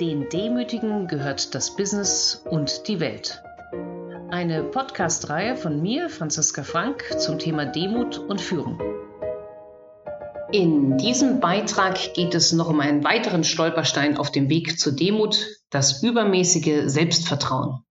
Den Demütigen gehört das Business und die Welt. Eine Podcast-Reihe von mir, Franziska Frank, zum Thema Demut und Führung. In diesem Beitrag geht es noch um einen weiteren Stolperstein auf dem Weg zur Demut, das übermäßige Selbstvertrauen.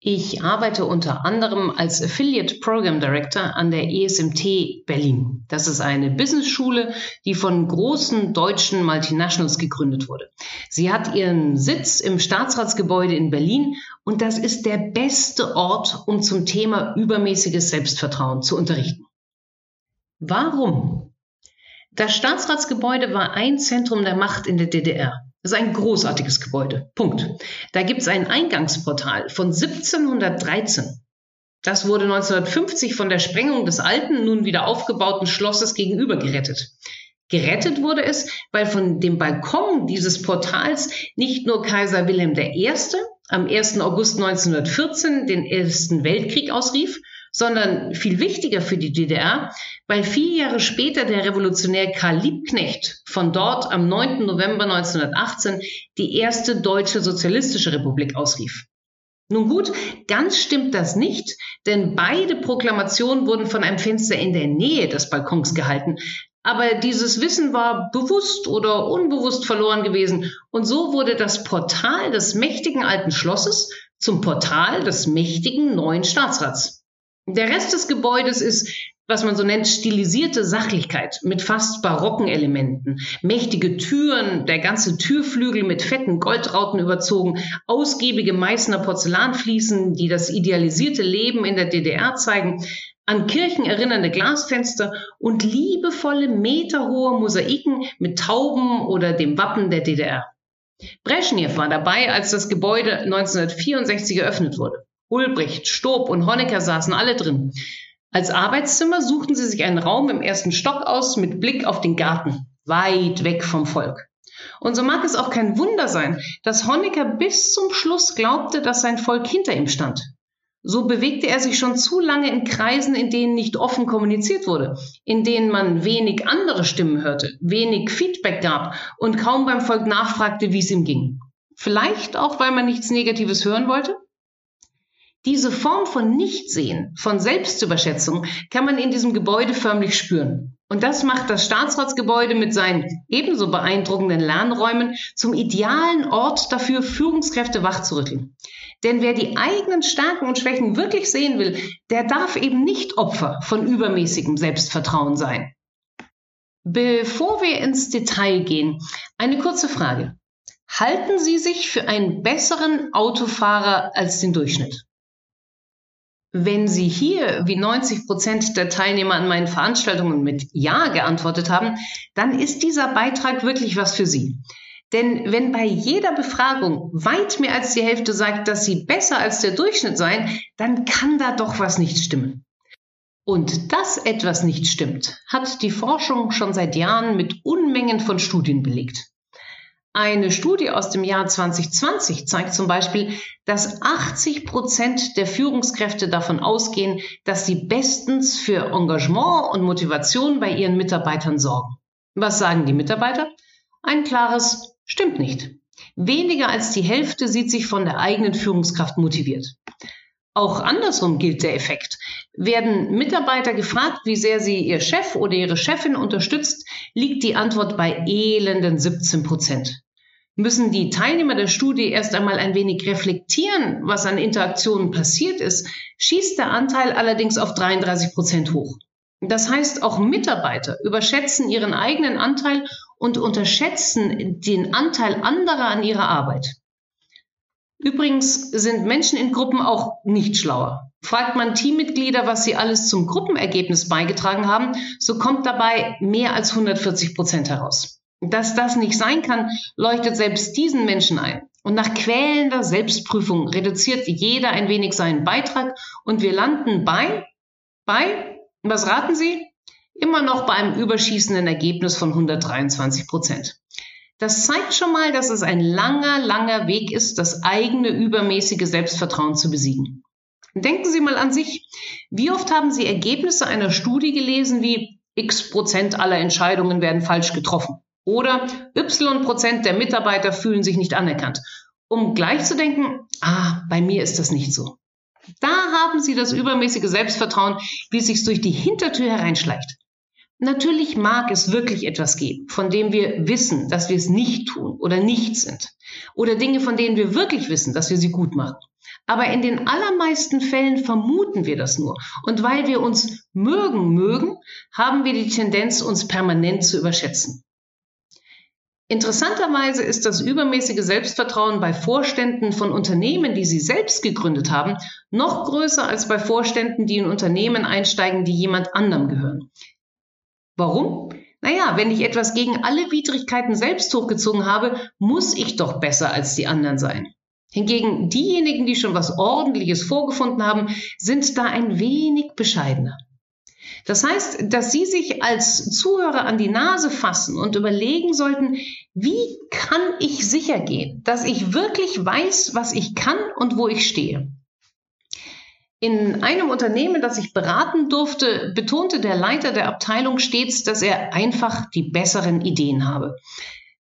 Ich arbeite unter anderem als Affiliate Program Director an der ESMT Berlin. Das ist eine Business-Schule, die von großen deutschen Multinationals gegründet wurde. Sie hat ihren Sitz im Staatsratsgebäude in Berlin und das ist der beste Ort, um zum Thema übermäßiges Selbstvertrauen zu unterrichten. Warum? Das Staatsratsgebäude war ein Zentrum der Macht in der DDR. Das ist ein großartiges Gebäude. Punkt. Da gibt es ein Eingangsportal von 1713. Das wurde 1950 von der Sprengung des alten, nun wieder aufgebauten Schlosses gegenüber gerettet. Gerettet wurde es, weil von dem Balkon dieses Portals nicht nur Kaiser Wilhelm I. am 1. August 1914 den Ersten Weltkrieg ausrief, sondern viel wichtiger für die DDR, weil vier Jahre später der Revolutionär Karl Liebknecht von dort am 9. November 1918 die erste deutsche sozialistische Republik ausrief. Nun gut, ganz stimmt das nicht, denn beide Proklamationen wurden von einem Fenster in der Nähe des Balkons gehalten. Aber dieses Wissen war bewusst oder unbewusst verloren gewesen und so wurde das Portal des mächtigen alten Schlosses zum Portal des mächtigen neuen Staatsrats. Der Rest des Gebäudes ist, was man so nennt, stilisierte Sachlichkeit mit fast barocken Elementen. Mächtige Türen, der ganze Türflügel mit fetten Goldrauten überzogen, ausgiebige Meißner Porzellanfliesen, die das idealisierte Leben in der DDR zeigen, an Kirchen erinnernde Glasfenster und liebevolle meterhohe Mosaiken mit Tauben oder dem Wappen der DDR. Brezhnev war dabei, als das Gebäude 1964 eröffnet wurde. Ulbricht, Stob und Honecker saßen alle drin. Als Arbeitszimmer suchten sie sich einen Raum im ersten Stock aus mit Blick auf den Garten, weit weg vom Volk. Und so mag es auch kein Wunder sein, dass Honecker bis zum Schluss glaubte, dass sein Volk hinter ihm stand. So bewegte er sich schon zu lange in Kreisen, in denen nicht offen kommuniziert wurde, in denen man wenig andere Stimmen hörte, wenig Feedback gab und kaum beim Volk nachfragte, wie es ihm ging. Vielleicht auch, weil man nichts Negatives hören wollte? Diese Form von Nichtsehen, von Selbstüberschätzung kann man in diesem Gebäude förmlich spüren. Und das macht das Staatsratsgebäude mit seinen ebenso beeindruckenden Lernräumen zum idealen Ort dafür, Führungskräfte wachzurütteln. Denn wer die eigenen Stärken und Schwächen wirklich sehen will, der darf eben nicht Opfer von übermäßigem Selbstvertrauen sein. Bevor wir ins Detail gehen, eine kurze Frage. Halten Sie sich für einen besseren Autofahrer als den Durchschnitt? Wenn Sie hier, wie 90 Prozent der Teilnehmer an meinen Veranstaltungen mit Ja geantwortet haben, dann ist dieser Beitrag wirklich was für Sie. Denn wenn bei jeder Befragung weit mehr als die Hälfte sagt, dass sie besser als der Durchschnitt seien, dann kann da doch was nicht stimmen. Und dass etwas nicht stimmt, hat die Forschung schon seit Jahren mit Unmengen von Studien belegt. Eine Studie aus dem Jahr 2020 zeigt zum Beispiel, dass 80 Prozent der Führungskräfte davon ausgehen, dass sie bestens für Engagement und Motivation bei ihren Mitarbeitern sorgen. Was sagen die Mitarbeiter? Ein klares Stimmt nicht. Weniger als die Hälfte sieht sich von der eigenen Führungskraft motiviert. Auch andersrum gilt der Effekt. Werden Mitarbeiter gefragt, wie sehr sie ihr Chef oder ihre Chefin unterstützt, liegt die Antwort bei elenden 17 Prozent müssen die Teilnehmer der Studie erst einmal ein wenig reflektieren, was an Interaktionen passiert ist, schießt der Anteil allerdings auf 33 Prozent hoch. Das heißt, auch Mitarbeiter überschätzen ihren eigenen Anteil und unterschätzen den Anteil anderer an ihrer Arbeit. Übrigens sind Menschen in Gruppen auch nicht schlauer. Fragt man Teammitglieder, was sie alles zum Gruppenergebnis beigetragen haben, so kommt dabei mehr als 140 Prozent heraus. Dass das nicht sein kann, leuchtet selbst diesen Menschen ein. Und nach quälender Selbstprüfung reduziert jeder ein wenig seinen Beitrag und wir landen bei, bei, was raten Sie? Immer noch bei einem überschießenden Ergebnis von 123 Prozent. Das zeigt schon mal, dass es ein langer, langer Weg ist, das eigene übermäßige Selbstvertrauen zu besiegen. Denken Sie mal an sich. Wie oft haben Sie Ergebnisse einer Studie gelesen wie x Prozent aller Entscheidungen werden falsch getroffen? Oder Y Prozent der Mitarbeiter fühlen sich nicht anerkannt. Um gleich zu denken, ah, bei mir ist das nicht so. Da haben Sie das übermäßige Selbstvertrauen, wie es sich durch die Hintertür hereinschleicht. Natürlich mag es wirklich etwas geben, von dem wir wissen, dass wir es nicht tun oder nicht sind. Oder Dinge, von denen wir wirklich wissen, dass wir sie gut machen. Aber in den allermeisten Fällen vermuten wir das nur. Und weil wir uns mögen mögen, haben wir die Tendenz, uns permanent zu überschätzen. Interessanterweise ist das übermäßige Selbstvertrauen bei Vorständen von Unternehmen, die sie selbst gegründet haben, noch größer als bei Vorständen, die in Unternehmen einsteigen, die jemand anderem gehören. Warum? Naja, wenn ich etwas gegen alle Widrigkeiten selbst hochgezogen habe, muss ich doch besser als die anderen sein. Hingegen diejenigen, die schon was Ordentliches vorgefunden haben, sind da ein wenig bescheidener. Das heißt, dass Sie sich als Zuhörer an die Nase fassen und überlegen sollten, wie kann ich sicher gehen, dass ich wirklich weiß, was ich kann und wo ich stehe. In einem Unternehmen, das ich beraten durfte, betonte der Leiter der Abteilung stets, dass er einfach die besseren Ideen habe.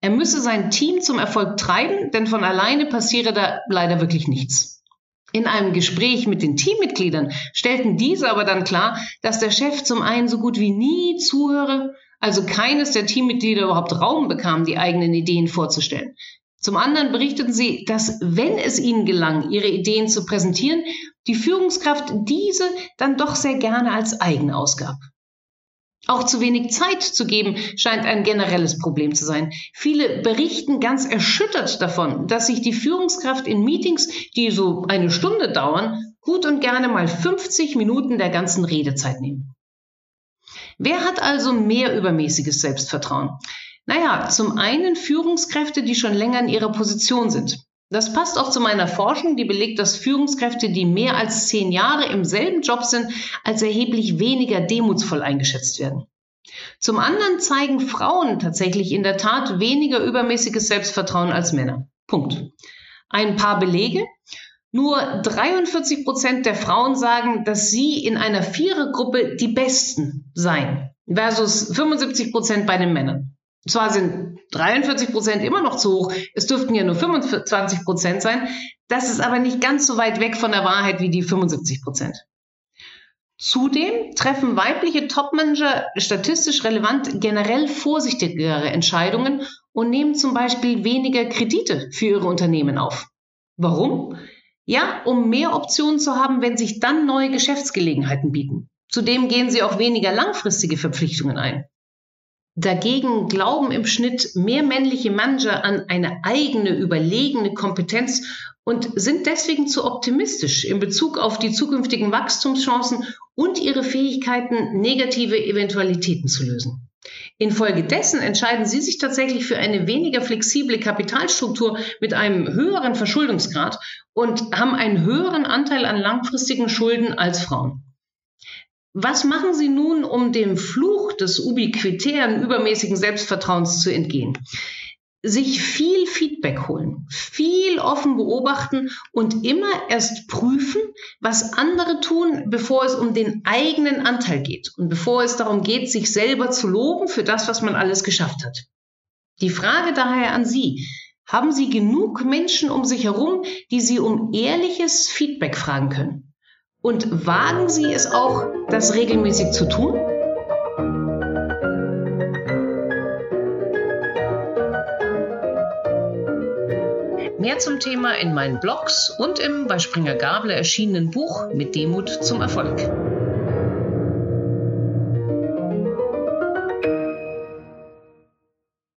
Er müsse sein Team zum Erfolg treiben, denn von alleine passiere da leider wirklich nichts. In einem Gespräch mit den Teammitgliedern stellten diese aber dann klar, dass der Chef zum einen so gut wie nie zuhöre, also keines der Teammitglieder überhaupt Raum bekam, die eigenen Ideen vorzustellen. Zum anderen berichteten sie, dass wenn es ihnen gelang, ihre Ideen zu präsentieren, die Führungskraft diese dann doch sehr gerne als eigen ausgab. Auch zu wenig Zeit zu geben scheint ein generelles Problem zu sein. Viele berichten ganz erschüttert davon, dass sich die Führungskraft in Meetings, die so eine Stunde dauern, gut und gerne mal 50 Minuten der ganzen Redezeit nehmen. Wer hat also mehr übermäßiges Selbstvertrauen? Naja, zum einen Führungskräfte, die schon länger in ihrer Position sind. Das passt auch zu meiner Forschung, die belegt, dass Führungskräfte, die mehr als zehn Jahre im selben Job sind, als erheblich weniger demutsvoll eingeschätzt werden. Zum anderen zeigen Frauen tatsächlich in der Tat weniger übermäßiges Selbstvertrauen als Männer. Punkt. Ein paar Belege. Nur 43 Prozent der Frauen sagen, dass sie in einer Vierergruppe die Besten seien, versus 75 Prozent bei den Männern. Zwar sind 43 Prozent immer noch zu hoch, es dürften ja nur 25 Prozent sein, das ist aber nicht ganz so weit weg von der Wahrheit wie die 75 Prozent. Zudem treffen weibliche Topmanager statistisch relevant generell vorsichtigere Entscheidungen und nehmen zum Beispiel weniger Kredite für ihre Unternehmen auf. Warum? Ja, um mehr Optionen zu haben, wenn sich dann neue Geschäftsgelegenheiten bieten. Zudem gehen sie auch weniger langfristige Verpflichtungen ein. Dagegen glauben im Schnitt mehr männliche Manager an eine eigene, überlegene Kompetenz und sind deswegen zu optimistisch in Bezug auf die zukünftigen Wachstumschancen und ihre Fähigkeiten, negative Eventualitäten zu lösen. Infolgedessen entscheiden sie sich tatsächlich für eine weniger flexible Kapitalstruktur mit einem höheren Verschuldungsgrad und haben einen höheren Anteil an langfristigen Schulden als Frauen. Was machen Sie nun, um dem Fluch des ubiquitären, übermäßigen Selbstvertrauens zu entgehen? Sich viel Feedback holen, viel offen beobachten und immer erst prüfen, was andere tun, bevor es um den eigenen Anteil geht und bevor es darum geht, sich selber zu loben für das, was man alles geschafft hat. Die Frage daher an Sie, haben Sie genug Menschen um sich herum, die Sie um ehrliches Feedback fragen können? Und wagen Sie es auch, das regelmäßig zu tun? Mehr zum Thema in meinen Blogs und im bei Springer Gabler erschienenen Buch Mit Demut zum Erfolg.